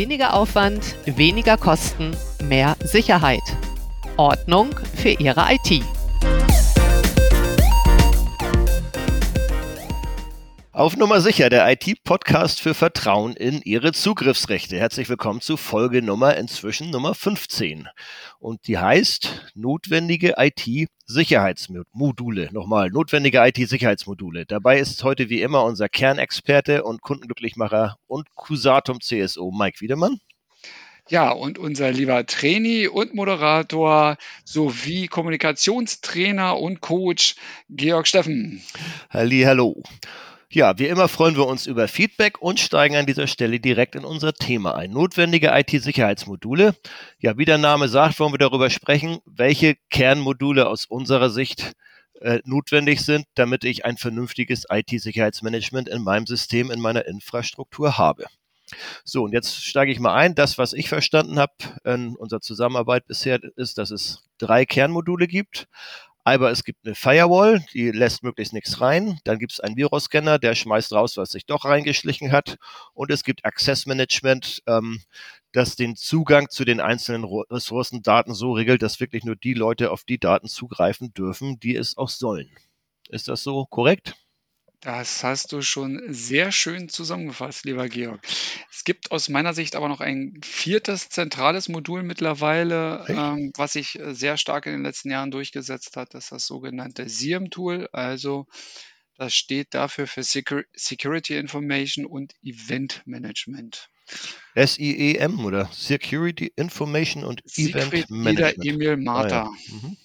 Weniger Aufwand, weniger Kosten, mehr Sicherheit. Ordnung für Ihre IT. Auf Nummer sicher, der IT-Podcast für Vertrauen in Ihre Zugriffsrechte. Herzlich willkommen zu Folge Nummer inzwischen Nummer 15. Und die heißt notwendige IT-Sicherheitsmodule. Nochmal, notwendige IT-Sicherheitsmodule. Dabei ist heute wie immer unser Kernexperte und Kundenglücklichmacher und Cusatum CSO Mike Wiedemann. Ja, und unser lieber Trainee und Moderator sowie Kommunikationstrainer und Coach Georg Steffen. Halli, hallo. Ja, wie immer freuen wir uns über Feedback und steigen an dieser Stelle direkt in unser Thema ein. Notwendige IT-Sicherheitsmodule. Ja, wie der Name sagt, wollen wir darüber sprechen, welche Kernmodule aus unserer Sicht äh, notwendig sind, damit ich ein vernünftiges IT-Sicherheitsmanagement in meinem System, in meiner Infrastruktur habe. So, und jetzt steige ich mal ein. Das, was ich verstanden habe in unserer Zusammenarbeit bisher, ist, dass es drei Kernmodule gibt. Aber es gibt eine Firewall, die lässt möglichst nichts rein. Dann gibt es einen Virusscanner, der schmeißt raus, was sich doch reingeschlichen hat. Und es gibt Access Management, ähm, das den Zugang zu den einzelnen Ressourcendaten so regelt, dass wirklich nur die Leute auf die Daten zugreifen dürfen, die es auch sollen. Ist das so korrekt? Das hast du schon sehr schön zusammengefasst, lieber Georg. Es gibt aus meiner Sicht aber noch ein viertes zentrales Modul mittlerweile, ähm, was sich äh, sehr stark in den letzten Jahren durchgesetzt hat. Das ist das sogenannte SIEM-Tool. Also das steht dafür für Secur Security Information und Event Management. S-I-E-M oder Security Information und Event Siegfried Management. Emil Martha. Ah, ja. mhm.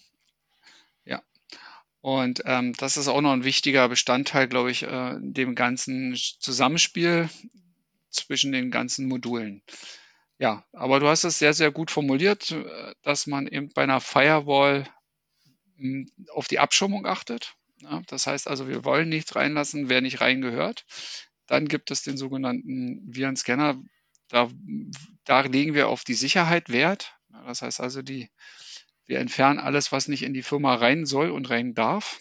Und ähm, das ist auch noch ein wichtiger Bestandteil, glaube ich, äh, dem ganzen Zusammenspiel zwischen den ganzen Modulen. Ja, aber du hast es sehr, sehr gut formuliert, äh, dass man eben bei einer Firewall hm, auf die Abschirmung achtet. Ja, das heißt also, wir wollen nichts reinlassen, wer nicht reingehört. Dann gibt es den sogenannten Virenscanner. Da, da legen wir auf die Sicherheit Wert. Das heißt also, die wir entfernen alles, was nicht in die Firma rein soll und rein darf.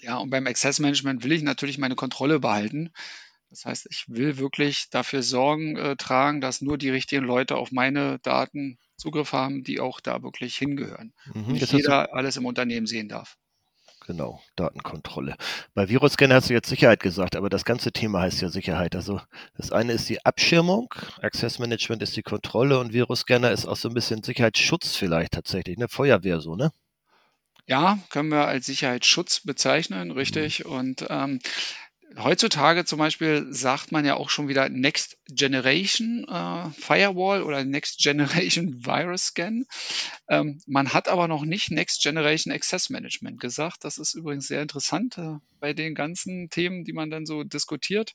Ja, und beim Access Management will ich natürlich meine Kontrolle behalten. Das heißt, ich will wirklich dafür Sorgen äh, tragen, dass nur die richtigen Leute auf meine Daten Zugriff haben, die auch da wirklich hingehören. Mhm, nicht jeder alles im Unternehmen sehen darf. Genau, Datenkontrolle. Bei Virusscanner hast du jetzt Sicherheit gesagt, aber das ganze Thema heißt ja Sicherheit. Also das eine ist die Abschirmung, Access Management ist die Kontrolle und Virusscanner ist auch so ein bisschen Sicherheitsschutz vielleicht tatsächlich, eine Feuerwehr so, ne? Ja, können wir als Sicherheitsschutz bezeichnen, richtig. Mhm. Und ähm, heutzutage zum Beispiel sagt man ja auch schon wieder Next Generation äh, Firewall oder Next Generation Virus Scan. Ähm, man hat aber noch nicht Next Generation Access Management gesagt. Das ist übrigens sehr interessant äh, bei den ganzen Themen, die man dann so diskutiert.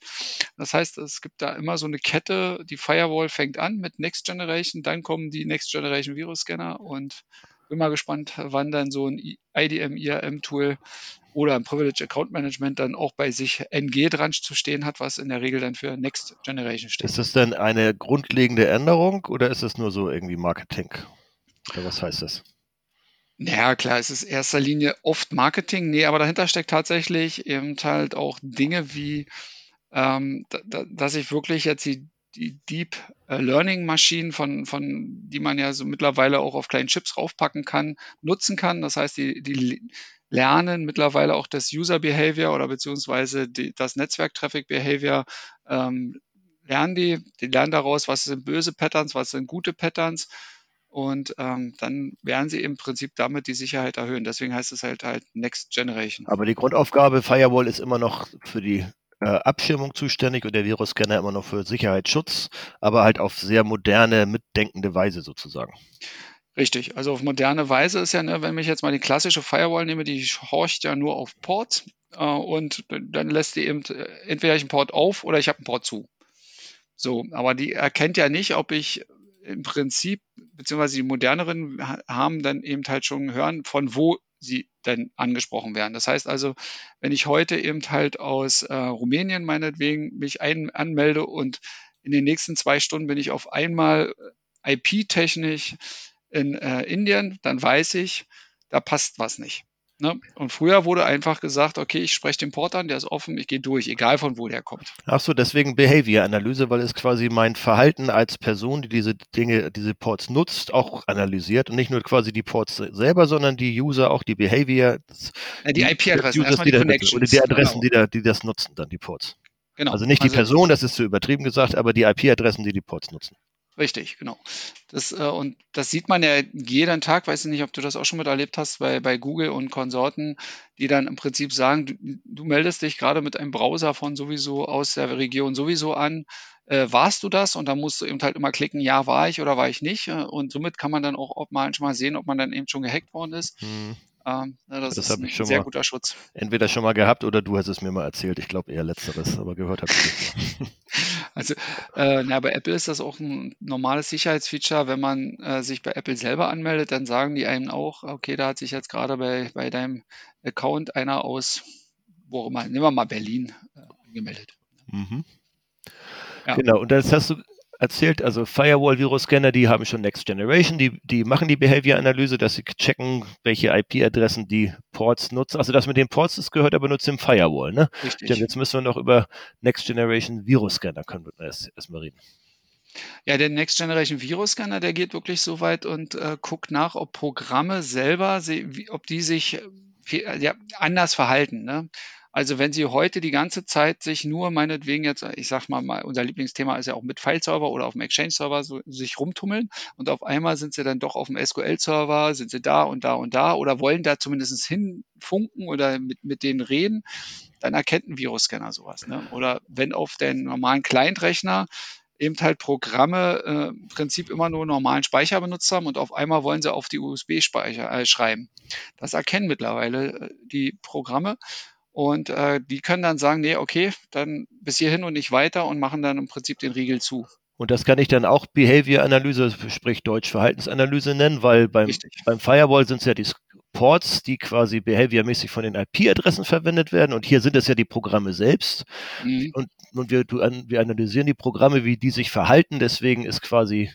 Das heißt, es gibt da immer so eine Kette. Die Firewall fängt an mit Next Generation, dann kommen die Next Generation Virus Scanner und bin mal gespannt, wann dann so ein IDM, IAM-Tool oder ein Privilege Account Management dann auch bei sich NG dran zu stehen hat, was in der Regel dann für Next Generation steht. Ist das denn eine grundlegende Änderung oder ist es nur so irgendwie Marketing? Oder was heißt das? Naja, klar, es ist in erster Linie oft Marketing, nee, aber dahinter steckt tatsächlich eben halt auch Dinge wie, ähm, da, dass ich wirklich jetzt die, die Deep äh, Learning Maschinen, von, von, die man ja so mittlerweile auch auf kleinen Chips raufpacken kann, nutzen kann. Das heißt, die, die lernen mittlerweile auch das User Behavior oder beziehungsweise die, das Netzwerk Traffic Behavior ähm, lernen die, die lernen daraus, was sind böse Patterns, was sind gute Patterns und ähm, dann werden sie im Prinzip damit die Sicherheit erhöhen. Deswegen heißt es halt halt Next Generation. Aber die Grundaufgabe Firewall ist immer noch für die äh, Abschirmung zuständig und der Virusscanner immer noch für Sicherheitsschutz, aber halt auf sehr moderne, mitdenkende Weise sozusagen. Richtig, also auf moderne Weise ist ja, ne, wenn ich jetzt mal die klassische Firewall nehme, die horcht ja nur auf Ports äh, und dann lässt die eben äh, entweder ich einen Port auf oder ich habe einen Port zu. So, aber die erkennt ja nicht, ob ich im Prinzip, beziehungsweise die moderneren haben dann eben halt schon hören, von wo sie denn angesprochen werden. Das heißt also, wenn ich heute eben halt aus äh, Rumänien meinetwegen mich ein, anmelde und in den nächsten zwei Stunden bin ich auf einmal IP-technisch in äh, Indien, dann weiß ich, da passt was nicht. Ne? Und früher wurde einfach gesagt, okay, ich spreche den Port an, der ist offen, ich gehe durch, egal von wo der kommt. Ach so, deswegen Behavior-Analyse, weil es quasi mein Verhalten als Person, die diese Dinge, diese Ports nutzt, auch analysiert und nicht nur quasi die Ports selber, sondern die User, auch die Behavior. Ja, die IP-Adressen, die, die. Oder die Adressen, genau. die, da, die das nutzen, dann die Ports. Genau. Also nicht die also, Person, das ist zu übertrieben gesagt, aber die IP-Adressen, die die Ports nutzen. Richtig, genau. Das, äh, und das sieht man ja jeden Tag, weiß ich nicht, ob du das auch schon miterlebt hast, bei, bei Google und Konsorten, die dann im Prinzip sagen, du, du meldest dich gerade mit einem Browser von sowieso aus der Region sowieso an. Äh, warst du das? Und dann musst du eben halt immer klicken, ja, war ich oder war ich nicht. Und somit kann man dann auch manchmal sehen, ob man dann eben schon gehackt worden ist. Hm. Ähm, das, das ist ein sehr mal, guter Schutz. Entweder schon mal gehabt oder du hast es mir mal erzählt. Ich glaube eher letzteres, aber gehört habe ich nicht. also, äh, na, bei Apple ist das auch ein normales Sicherheitsfeature. Wenn man äh, sich bei Apple selber anmeldet, dann sagen die einem auch, okay, da hat sich jetzt gerade bei, bei deinem Account einer aus, wo immer, nehmen wir mal Berlin, äh, angemeldet. Mhm. Ja. Genau, und das hast du erzählt, also Firewall-Virus-Scanner, die haben schon Next Generation, die, die machen die Behavior-Analyse, dass sie checken, welche IP-Adressen die Ports nutzen. Also das mit den Ports, das gehört aber nur zum Firewall, ne? Richtig. Jetzt müssen wir noch über Next Generation Virus-Scanner können wir erst, erstmal reden. Ja, der Next Generation Virus Scanner, der geht wirklich so weit und äh, guckt nach, ob Programme selber, ob die sich äh, ja, anders verhalten. Ne? Also wenn Sie heute die ganze Zeit sich nur meinetwegen jetzt, ich sag mal, unser Lieblingsthema ist ja auch mit File-Server oder auf dem Exchange-Server so, sich rumtummeln und auf einmal sind Sie dann doch auf dem SQL-Server, sind Sie da und da und da oder wollen da zumindest hinfunken oder mit, mit denen reden, dann erkennt ein Virusscanner sowas. Ne? Oder wenn auf den normalen Client-Rechner eben halt Programme äh, im Prinzip immer nur normalen Speicher benutzt haben und auf einmal wollen sie auf die USB-Speicher äh, schreiben. Das erkennen mittlerweile äh, die Programme und äh, die können dann sagen, nee, okay, dann bis hierhin und nicht weiter und machen dann im Prinzip den Riegel zu. Und das kann ich dann auch Behavior-Analyse, sprich Deutsch Verhaltensanalyse nennen, weil beim, beim Firewall sind es ja die Ports, die quasi behaviormäßig von den IP-Adressen verwendet werden. Und hier sind es ja die Programme selbst. Mhm. Und, und wir, du, wir, analysieren die Programme, wie die sich verhalten. Deswegen ist quasi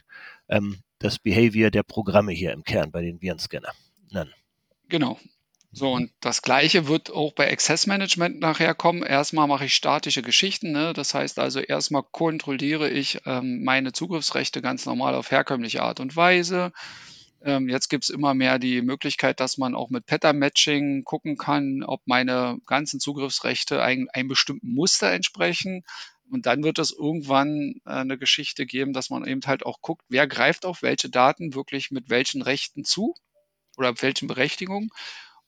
ähm, das Behavior der Programme hier im Kern bei den Virenscanner. Genau. So, und das Gleiche wird auch bei Access Management nachher kommen. Erstmal mache ich statische Geschichten. Ne? Das heißt also, erstmal kontrolliere ich ähm, meine Zugriffsrechte ganz normal auf herkömmliche Art und Weise. Ähm, jetzt gibt es immer mehr die Möglichkeit, dass man auch mit Pattern-Matching gucken kann, ob meine ganzen Zugriffsrechte ein, einem bestimmten Muster entsprechen. Und dann wird es irgendwann äh, eine Geschichte geben, dass man eben halt auch guckt, wer greift auf welche Daten wirklich mit welchen Rechten zu oder welchen Berechtigungen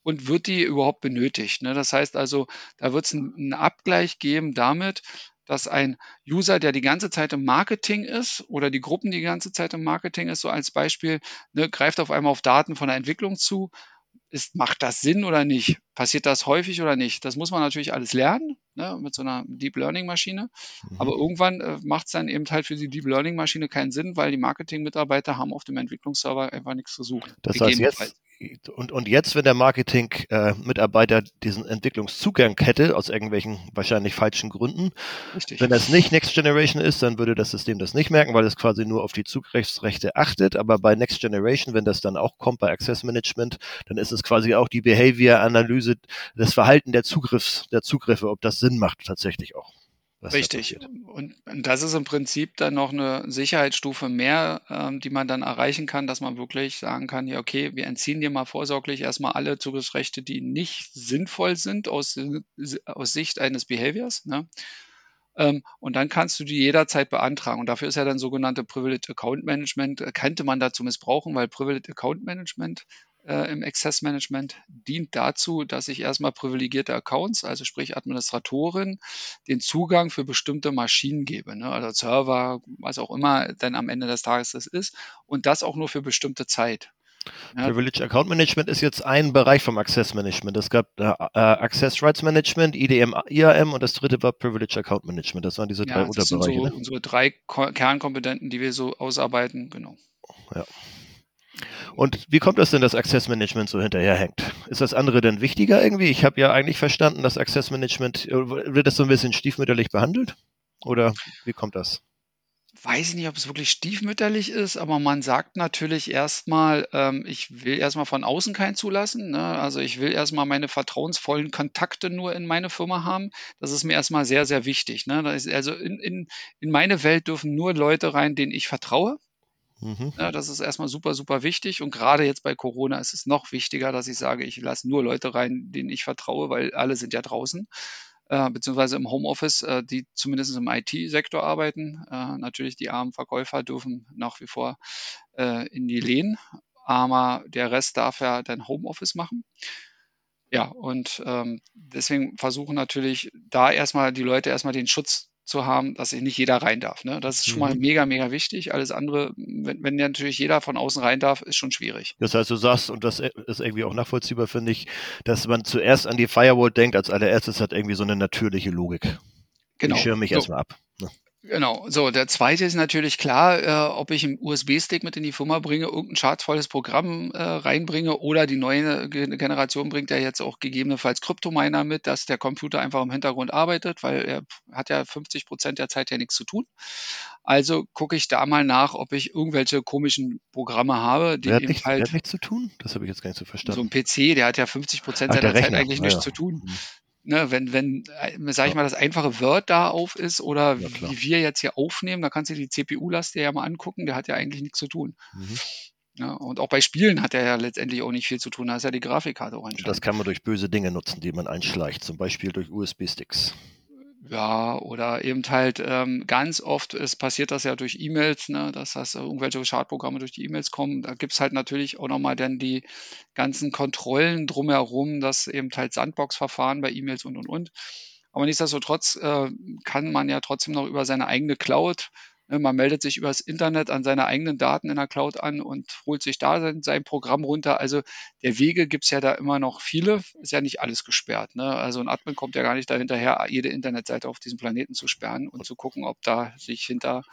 und wird die überhaupt benötigt. Ne? Das heißt also, da wird es einen Abgleich geben damit, dass ein User, der die ganze Zeit im Marketing ist oder die Gruppen, die die ganze Zeit im Marketing ist, so als Beispiel, ne, greift auf einmal auf Daten von der Entwicklung zu. Ist, macht das Sinn oder nicht? Passiert das häufig oder nicht? Das muss man natürlich alles lernen ne, mit so einer Deep Learning Maschine. Mhm. Aber irgendwann äh, macht es dann eben halt für die Deep Learning Maschine keinen Sinn, weil die Marketing-Mitarbeiter haben auf dem Entwicklungsserver einfach nichts zu suchen. Das heißt, jetzt, und, und jetzt, wenn der Marketing-Mitarbeiter äh, diesen Entwicklungszugang hätte, aus irgendwelchen wahrscheinlich falschen Gründen, Richtig. wenn das nicht Next Generation ist, dann würde das System das nicht merken, weil es quasi nur auf die Zugriffsrechte achtet. Aber bei Next Generation, wenn das dann auch kommt bei Access Management, dann ist es quasi auch die Behavior-Analyse, das Verhalten der Zugriffs, der Zugriffe, ob das Sinn macht tatsächlich auch. Richtig. Und das ist im Prinzip dann noch eine Sicherheitsstufe mehr, ähm, die man dann erreichen kann, dass man wirklich sagen kann, ja, okay, wir entziehen dir mal vorsorglich erstmal alle Zugriffsrechte, die nicht sinnvoll sind aus, aus Sicht eines Behaviors. Ne? Ähm, und dann kannst du die jederzeit beantragen. Und dafür ist ja dann sogenannte Privileged Account Management, äh, könnte man dazu missbrauchen, weil Privileged Account Management äh, im Access Management dient dazu, dass ich erstmal privilegierte Accounts, also sprich Administratoren, den Zugang für bestimmte Maschinen gebe, ne? also Server, was auch immer dann am Ende des Tages das ist, und das auch nur für bestimmte Zeit. Ja. Privileged Account Management ist jetzt ein Bereich vom Access Management. Es gab äh, äh Access Rights Management, IDM, IAM und das dritte war Privileged Account Management. Das waren diese drei ja, das Unterbereiche. Sind so, ne? unsere drei Kernkompetenten, die wir so ausarbeiten, genau. Ja. Und wie kommt das denn, dass Access Management so hinterherhängt? Ist das andere denn wichtiger irgendwie? Ich habe ja eigentlich verstanden, dass Access Management, äh, wird das so ein bisschen stiefmütterlich behandelt? Oder wie kommt das? weiß ich nicht, ob es wirklich stiefmütterlich ist, aber man sagt natürlich erstmal, ähm, ich will erstmal von außen keinen zulassen. Ne? Also ich will erstmal meine vertrauensvollen Kontakte nur in meine Firma haben. Das ist mir erstmal sehr, sehr wichtig. Ne? also in, in, in meine Welt dürfen nur Leute rein, denen ich vertraue. Mhm. Ja, das ist erstmal super, super wichtig. Und gerade jetzt bei Corona ist es noch wichtiger, dass ich sage, ich lasse nur Leute rein, denen ich vertraue, weil alle sind ja draußen äh, beziehungsweise im Homeoffice, äh, die zumindest im IT-Sektor arbeiten. Äh, natürlich die armen Verkäufer dürfen nach wie vor äh, in die Lehnen, aber der Rest darf ja dann Homeoffice machen. Ja, und ähm, deswegen versuchen natürlich da erstmal die Leute erstmal den Schutz zu haben, dass nicht jeder rein darf. Ne? Das ist schon mhm. mal mega, mega wichtig. Alles andere, wenn, wenn natürlich jeder von außen rein darf, ist schon schwierig. Das heißt, du sagst, und das ist irgendwie auch nachvollziehbar, finde ich, dass man zuerst an die Firewall denkt, als allererstes hat irgendwie so eine natürliche Logik. Genau. Ich schirme mich so. erstmal ab. Genau, so, der zweite ist natürlich klar, äh, ob ich einen USB-Stick mit in die Firma bringe, irgendein schadvolles Programm äh, reinbringe oder die neue Generation bringt ja jetzt auch gegebenenfalls Kryptominer mit, dass der Computer einfach im Hintergrund arbeitet, weil er hat ja 50 Prozent der Zeit ja nichts zu tun. Also gucke ich da mal nach, ob ich irgendwelche komischen Programme habe, die wer hat eben nichts, halt. Wer hat nichts zu tun? Das habe ich jetzt gar nicht so verstanden. So ein PC, der hat ja 50 Prozent seiner Zeit eigentlich nichts ja. zu tun. Mhm ne, wenn, wenn, äh, sag ich mal, das einfache Word da auf ist oder ja, wie wir jetzt hier aufnehmen, da kannst du die CPU-Last ja mal angucken, der hat ja eigentlich nichts zu tun. Mhm. Ja, und auch bei Spielen hat er ja letztendlich auch nicht viel zu tun, da ist ja die Grafikkarte auch Das kann man durch böse Dinge nutzen, die man einschleicht, zum Beispiel durch USB-Sticks. Ja, oder eben halt ähm, ganz oft ist, passiert das ja durch E-Mails, ne, dass das irgendwelche Schadprogramme durch die E-Mails kommen. Da gibt's halt natürlich auch nochmal dann die ganzen Kontrollen drumherum, das eben halt Sandbox-Verfahren bei E-Mails und und und. Aber nichtsdestotrotz äh, kann man ja trotzdem noch über seine eigene Cloud man meldet sich übers Internet an seine eigenen Daten in der Cloud an und holt sich da sein, sein Programm runter. Also der Wege gibt es ja da immer noch viele. Ist ja nicht alles gesperrt. Ne? Also ein Admin kommt ja gar nicht dahinterher, jede Internetseite auf diesem Planeten zu sperren und zu gucken, ob da sich hinter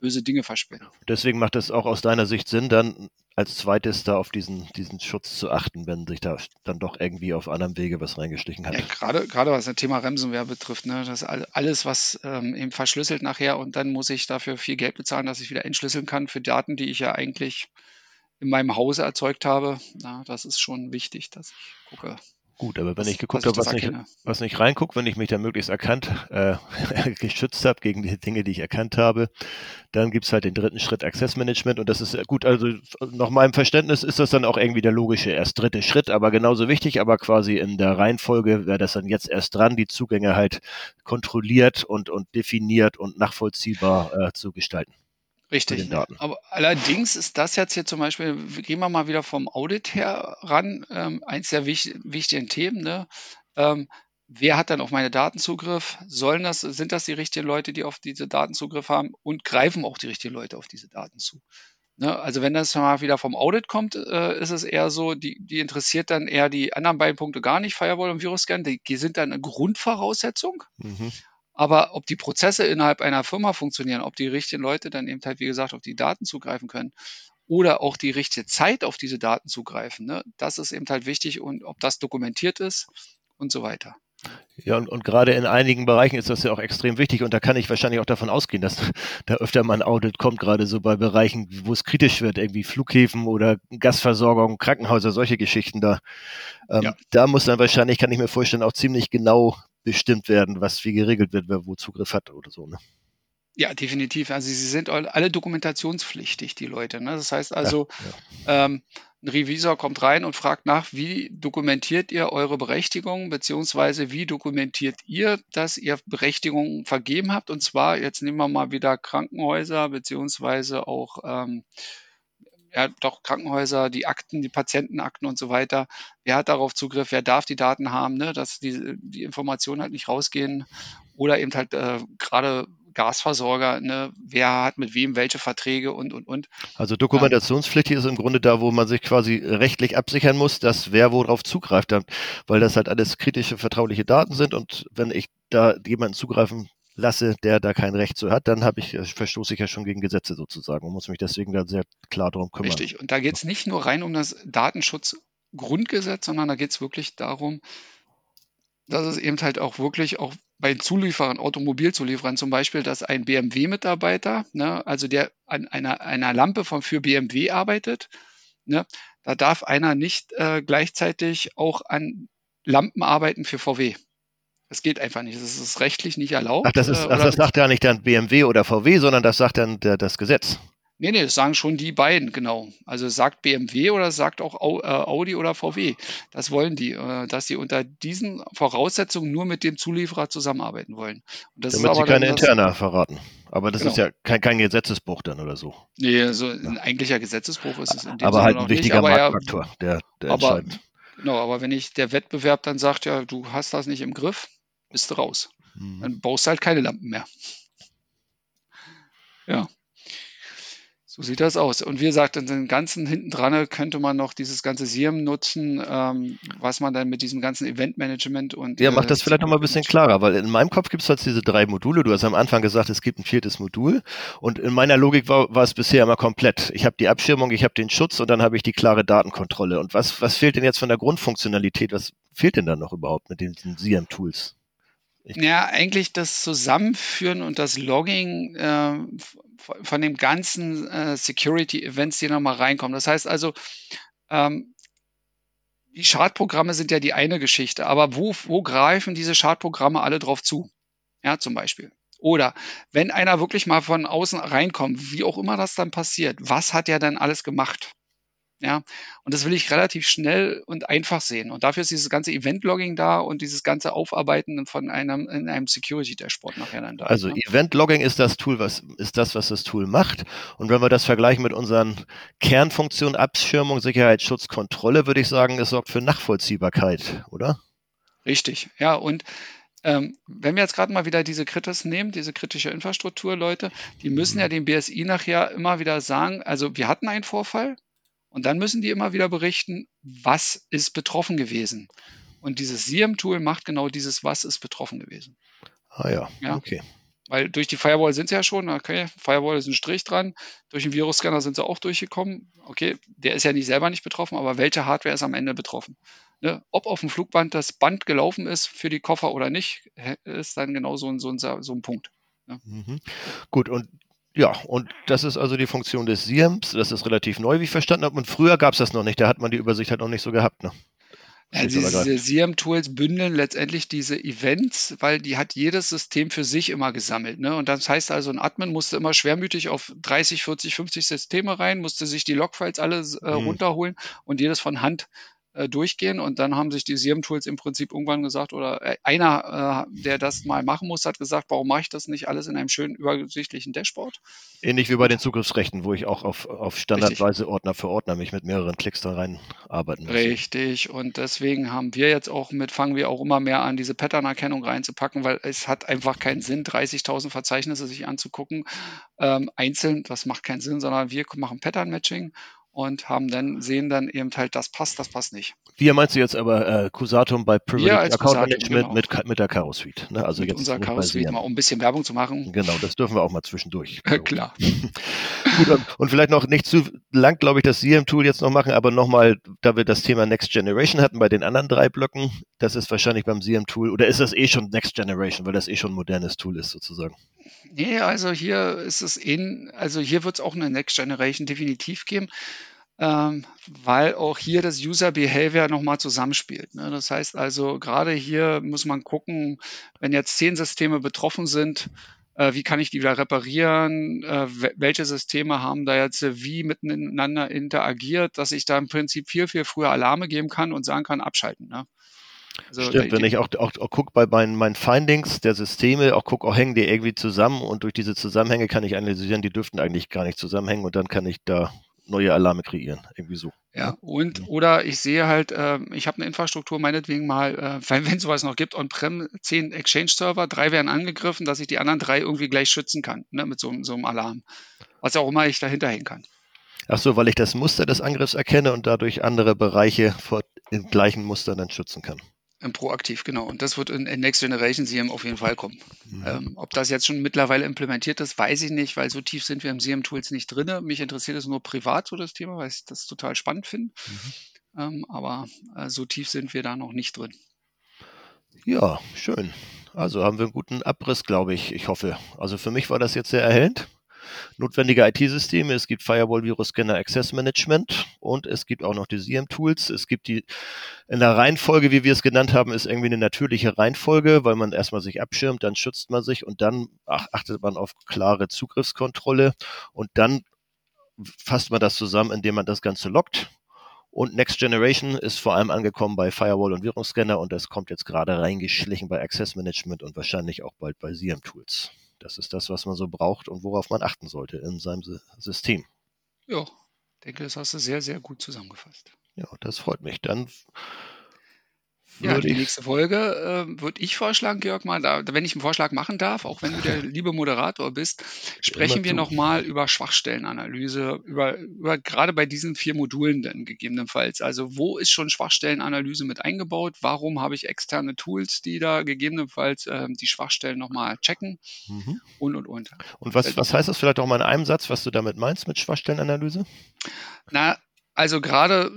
böse Dinge verspinnen. Deswegen macht es auch aus deiner Sicht Sinn, dann als zweites da auf diesen, diesen Schutz zu achten, wenn sich da dann doch irgendwie auf anderem Wege was reingeschlichen hat. Ja, gerade, gerade was das Thema Ransomware betrifft, ne, das alles, was ähm, eben verschlüsselt nachher und dann muss ich dafür viel Geld bezahlen, dass ich wieder entschlüsseln kann für Daten, die ich ja eigentlich in meinem Hause erzeugt habe. Na, das ist schon wichtig, dass ich gucke, Gut, aber wenn was, ich geguckt habe, was, nicht, was nicht reinguckt, wenn ich mich da möglichst erkannt, äh, geschützt habe gegen die Dinge, die ich erkannt habe, dann gibt's halt den dritten Schritt Access Management und das ist gut, also nach meinem Verständnis ist das dann auch irgendwie der logische erst dritte Schritt, aber genauso wichtig, aber quasi in der Reihenfolge wäre das dann jetzt erst dran, die Zugänge halt kontrolliert und, und definiert und nachvollziehbar äh, zu gestalten. Richtig. Aber allerdings ist das jetzt hier zum Beispiel, gehen wir mal wieder vom Audit her ran, ähm, eins der wich wichtigen Themen. Ne? Ähm, wer hat dann auf meine Daten Zugriff? Sollen das, sind das die richtigen Leute, die auf diese Daten Zugriff haben und greifen auch die richtigen Leute auf diese Daten zu? Ne? Also wenn das mal wieder vom Audit kommt, äh, ist es eher so, die, die interessiert dann eher die anderen beiden Punkte gar nicht, Firewall und Virusscan, die, die sind dann eine Grundvoraussetzung. Mhm. Aber ob die Prozesse innerhalb einer Firma funktionieren, ob die richtigen Leute dann eben halt, wie gesagt, auf die Daten zugreifen können oder auch die richtige Zeit auf diese Daten zugreifen, ne, das ist eben halt wichtig und ob das dokumentiert ist und so weiter. Ja, und, und gerade in einigen Bereichen ist das ja auch extrem wichtig und da kann ich wahrscheinlich auch davon ausgehen, dass da öfter mal ein Audit kommt, gerade so bei Bereichen, wo es kritisch wird, irgendwie Flughäfen oder Gasversorgung, Krankenhäuser, solche Geschichten da. Ähm, ja. Da muss dann wahrscheinlich, kann ich mir vorstellen, auch ziemlich genau bestimmt werden, was wie geregelt wird, wer wo Zugriff hat oder so. Ne? Ja, definitiv. Also sie sind alle dokumentationspflichtig, die Leute. Ne? Das heißt also, ja, ja. Ähm, ein Revisor kommt rein und fragt nach, wie dokumentiert ihr eure Berechtigung, beziehungsweise wie dokumentiert ihr, dass ihr Berechtigungen vergeben habt? Und zwar, jetzt nehmen wir mal wieder Krankenhäuser, beziehungsweise auch ähm, ja, doch Krankenhäuser, die Akten, die Patientenakten und so weiter. Wer hat darauf Zugriff? Wer darf die Daten haben? Ne? Dass die, die Informationen halt nicht rausgehen oder eben halt äh, gerade Gasversorger, ne, wer hat mit wem welche Verträge und, und, und. Also dokumentationspflichtig ist im Grunde da, wo man sich quasi rechtlich absichern muss, dass wer worauf zugreift, weil das halt alles kritische, vertrauliche Daten sind und wenn ich da jemanden zugreifen lasse, der da kein Recht zu hat, dann habe ich, äh, verstoße ich ja schon gegen Gesetze sozusagen und muss mich deswegen da sehr klar darum kümmern. Richtig, und da geht es nicht nur rein um das Datenschutzgrundgesetz, sondern da geht es wirklich darum, dass es eben halt auch wirklich auch bei Zulieferern, Automobilzulieferern zum Beispiel, dass ein BMW-Mitarbeiter, ne, also der an einer, einer Lampe von für BMW arbeitet, ne, da darf einer nicht äh, gleichzeitig auch an Lampen arbeiten für VW. Das geht einfach nicht. Das ist rechtlich nicht erlaubt. Ach, das, ist, äh, ach, das sagt ja nicht dann BMW oder VW, sondern das sagt dann der, das Gesetz. Nee, nee, das sagen schon die beiden, genau. Also sagt BMW oder sagt auch äh, Audi oder VW. Das wollen die, äh, dass sie unter diesen Voraussetzungen nur mit dem Zulieferer zusammenarbeiten wollen. Und das Damit ist aber sie keine Interna verraten. Aber das genau. ist ja kein, kein, Gesetzesbruch dann oder so. Nee, so ein eigentlicher Gesetzesbruch ist es in dem Aber Sinne halt ein wichtiger nicht, Marktfaktor, der, der aber, entscheidet. Genau, aber wenn ich der Wettbewerb dann sagt, ja, du hast das nicht im Griff, bist du raus. Hm. Dann baust du halt keine Lampen mehr. Ja. So sieht das aus. Und wie gesagt, in den ganzen hinten dran könnte man noch dieses ganze SIEM nutzen, ähm, was man dann mit diesem ganzen Eventmanagement und. Ja, macht das äh, vielleicht nochmal ein bisschen klarer, weil in meinem Kopf gibt es halt diese drei Module. Du hast am Anfang gesagt, es gibt ein viertes Modul. Und in meiner Logik war, war es bisher immer komplett. Ich habe die Abschirmung, ich habe den Schutz und dann habe ich die klare Datenkontrolle. Und was, was fehlt denn jetzt von der Grundfunktionalität? Was fehlt denn da noch überhaupt mit den, den SIEM-Tools? Ja, eigentlich das Zusammenführen und das Logging äh, von dem ganzen äh, Security-Events, die nochmal reinkommen. Das heißt also, ähm, die Schadprogramme sind ja die eine Geschichte, aber wo, wo greifen diese Schadprogramme alle drauf zu? Ja, zum Beispiel. Oder wenn einer wirklich mal von außen reinkommt, wie auch immer das dann passiert, was hat er dann alles gemacht? Ja, und das will ich relativ schnell und einfach sehen. Und dafür ist dieses ganze Event-Logging da und dieses ganze Aufarbeiten von einem, in einem Security-Dashboard nachher dann da. Also ne? Event-Logging ist das Tool, was ist das, was das Tool macht. Und wenn wir das vergleichen mit unseren Kernfunktionen Abschirmung, Sicherheit, Schutz, Kontrolle, würde ich sagen, es sorgt für Nachvollziehbarkeit, oder? Richtig, ja. Und ähm, wenn wir jetzt gerade mal wieder diese Kritis nehmen, diese kritische Infrastruktur, Leute, die müssen ja mhm. dem BSI nachher immer wieder sagen, also wir hatten einen Vorfall, und dann müssen die immer wieder berichten, was ist betroffen gewesen. Und dieses SIEM-Tool macht genau dieses, was ist betroffen gewesen. Ah ja, ja. okay. Weil durch die Firewall sind sie ja schon, okay, Firewall ist ein Strich dran, durch den Virusscanner sind sie auch durchgekommen. Okay, der ist ja nicht selber nicht betroffen, aber welche Hardware ist am Ende betroffen? Ne? Ob auf dem Flugband das Band gelaufen ist für die Koffer oder nicht, ist dann genau so ein, so ein, so ein Punkt. Ne? Mhm. Gut, und ja, und das ist also die Funktion des SIEMs. Das ist relativ neu, wie ich verstanden habe. Und früher gab es das noch nicht. Da hat man die Übersicht halt noch nicht so gehabt. Ne? Also diese SIEM-Tools bündeln letztendlich diese Events, weil die hat jedes System für sich immer gesammelt. Ne? Und das heißt also, ein Admin musste immer schwermütig auf 30, 40, 50 Systeme rein, musste sich die Logfiles alle äh, mhm. runterholen und jedes von Hand äh, durchgehen. Und dann haben sich die SIEM-Tools im Prinzip irgendwann gesagt, oder äh, einer, äh, der das mal machen muss, hat gesagt, warum mache ich das nicht alles in einem schönen übersichtlichen Dashboard? Ähnlich wie bei den Zugriffsrechten, wo ich auch auf, auf Standardweise Richtig. Ordner für Ordner mich mit mehreren Klicks da rein arbeiten muss. Richtig. Und deswegen haben wir jetzt auch mit, fangen wir auch immer mehr an, diese Pattern-Erkennung reinzupacken, weil es hat einfach keinen Sinn, 30.000 Verzeichnisse sich anzugucken, ähm, einzeln. Das macht keinen Sinn, sondern wir machen Pattern-Matching und haben dann, sehen dann eben halt, das passt, das passt nicht. Wir meinst du jetzt aber äh, Cusatum bei Privileged Account Cusatum, Management genau. mit, mit der Caro Suite. Ne? Also mit jetzt unserer Caro Suite mal, um ein bisschen Werbung zu machen. Genau, das dürfen wir auch mal zwischendurch. Klar. Gut, und vielleicht noch nicht zu lang, glaube ich, das SIEM-Tool jetzt noch machen, aber nochmal, da wir das Thema Next Generation hatten bei den anderen drei Blöcken, das ist wahrscheinlich beim SIEM-Tool, oder ist das eh schon Next Generation, weil das eh schon ein modernes Tool ist sozusagen? Nee, also hier ist es in, also hier wird es auch eine Next Generation definitiv geben ähm, weil auch hier das User Behavior nochmal zusammenspielt. Ne? Das heißt also, gerade hier muss man gucken, wenn jetzt zehn Systeme betroffen sind, äh, wie kann ich die wieder reparieren? Äh, welche Systeme haben da jetzt wie miteinander interagiert, dass ich da im Prinzip viel, viel früher Alarme geben kann und sagen kann, abschalten. Ne? Also Stimmt, wenn ich auch, auch, auch gucke bei meinen, meinen Findings der Systeme, auch gucke, auch hängen die irgendwie zusammen und durch diese Zusammenhänge kann ich analysieren, die dürften eigentlich gar nicht zusammenhängen und dann kann ich da neue Alarme kreieren, irgendwie so. Ja, und oder ich sehe halt, äh, ich habe eine Infrastruktur, meinetwegen mal, äh, wenn sowas noch gibt, on-prem, zehn Exchange-Server, drei werden angegriffen, dass ich die anderen drei irgendwie gleich schützen kann, ne, mit so, so einem Alarm. Was auch immer ich dahinter hängen kann. Ach so, weil ich das Muster des Angriffs erkenne und dadurch andere Bereiche vor den gleichen Mustern dann schützen kann. Proaktiv, genau. Und das wird in, Next Generation SIEM auf jeden Fall kommen. Mhm. Ähm, ob das jetzt schon mittlerweile implementiert ist, weiß ich nicht, weil so tief sind wir im SIEM-Tools nicht drin. Mich interessiert es nur privat, so das Thema, weil ich das total spannend finde. Mhm. Ähm, aber äh, so tief sind wir da noch nicht drin. Ja, schön. Also haben wir einen guten Abriss, glaube ich. Ich hoffe. Also für mich war das jetzt sehr erhellend. Notwendige IT-Systeme, es gibt Firewall, Virus Scanner, Access Management und es gibt auch noch die SIEM-Tools. Es gibt die, in der Reihenfolge, wie wir es genannt haben, ist irgendwie eine natürliche Reihenfolge, weil man erstmal sich abschirmt, dann schützt man sich und dann achtet man auf klare Zugriffskontrolle und dann fasst man das zusammen, indem man das Ganze lockt und Next Generation ist vor allem angekommen bei Firewall und Virenscanner und das kommt jetzt gerade reingeschlichen bei Access Management und wahrscheinlich auch bald bei SIEM Tools. Das ist das, was man so braucht und worauf man achten sollte in seinem System. Ja, ich denke, das hast du sehr, sehr gut zusammengefasst. Ja, das freut mich. Dann ja, die nächste Folge äh, würde ich vorschlagen, Georg, mal, da, wenn ich einen Vorschlag machen darf, auch wenn du der liebe Moderator bist, sprechen wir nochmal über Schwachstellenanalyse, über, über gerade bei diesen vier Modulen dann gegebenenfalls. Also wo ist schon Schwachstellenanalyse mit eingebaut? Warum habe ich externe Tools, die da gegebenenfalls äh, die Schwachstellen nochmal checken? Mhm. Und, und, und. Und was, was heißt das vielleicht auch mal in einem Satz, was du damit meinst mit Schwachstellenanalyse? Na, also gerade,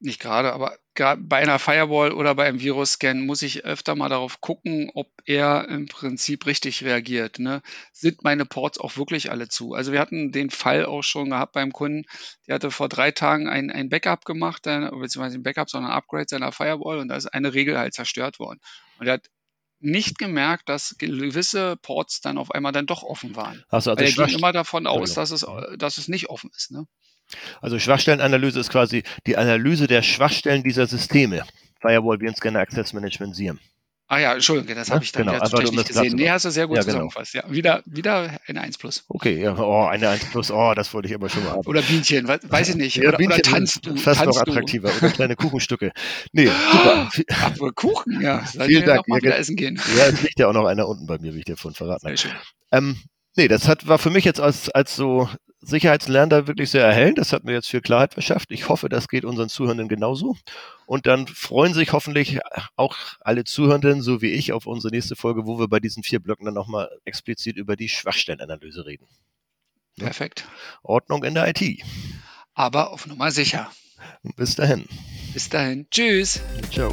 nicht gerade, aber bei einer Firewall oder bei einem Virus-Scan muss ich öfter mal darauf gucken, ob er im Prinzip richtig reagiert. Ne? Sind meine Ports auch wirklich alle zu? Also wir hatten den Fall auch schon gehabt beim Kunden, der hatte vor drei Tagen ein, ein Backup gemacht, beziehungsweise ein Backup, sondern ein Upgrade seiner Firewall und da ist eine Regel halt zerstört worden. Und er hat nicht gemerkt, dass gewisse Ports dann auf einmal dann doch offen waren. Also, also er ging immer davon aus, dass es, dass es nicht offen ist. Ne? Also Schwachstellenanalyse ist quasi die Analyse der Schwachstellen dieser Systeme. Firewall, Virenscanner, Access Management, SIEM. Ah ja, Entschuldigung, das habe ich dann genau, jetzt nicht gesehen. Nee, hast du sehr gut ja, genau. zusammengefasst. Ja, wieder, wieder eine 1 plus. Okay, ja, oh, eine 1 plus, oh, das wollte ich aber schon mal haben. Oder Bienchen, weiß ich nicht. Ja, oder, Bienchen oder tanzt du. Fast tanzt noch attraktiver. Oder kleine Kuchenstücke. Nee, super. Aber Kuchen, ja. Vielen Dank. Mal wieder essen gehen. Ja, es liegt ja auch noch einer unten bei mir, wie ich dir vorhin verraten habe. Ähm, nee, das hat, war für mich jetzt als, als so Sicherheitslernender wirklich sehr erhellend. Das hat mir jetzt viel Klarheit verschafft. Ich hoffe, das geht unseren Zuhörenden genauso. Und dann freuen sich hoffentlich auch alle Zuhörenden, so wie ich, auf unsere nächste Folge, wo wir bei diesen vier Blöcken dann nochmal explizit über die Schwachstellenanalyse reden. Perfekt. Ordnung in der IT. Aber auf Nummer sicher. Bis dahin. Bis dahin. Tschüss. Ciao.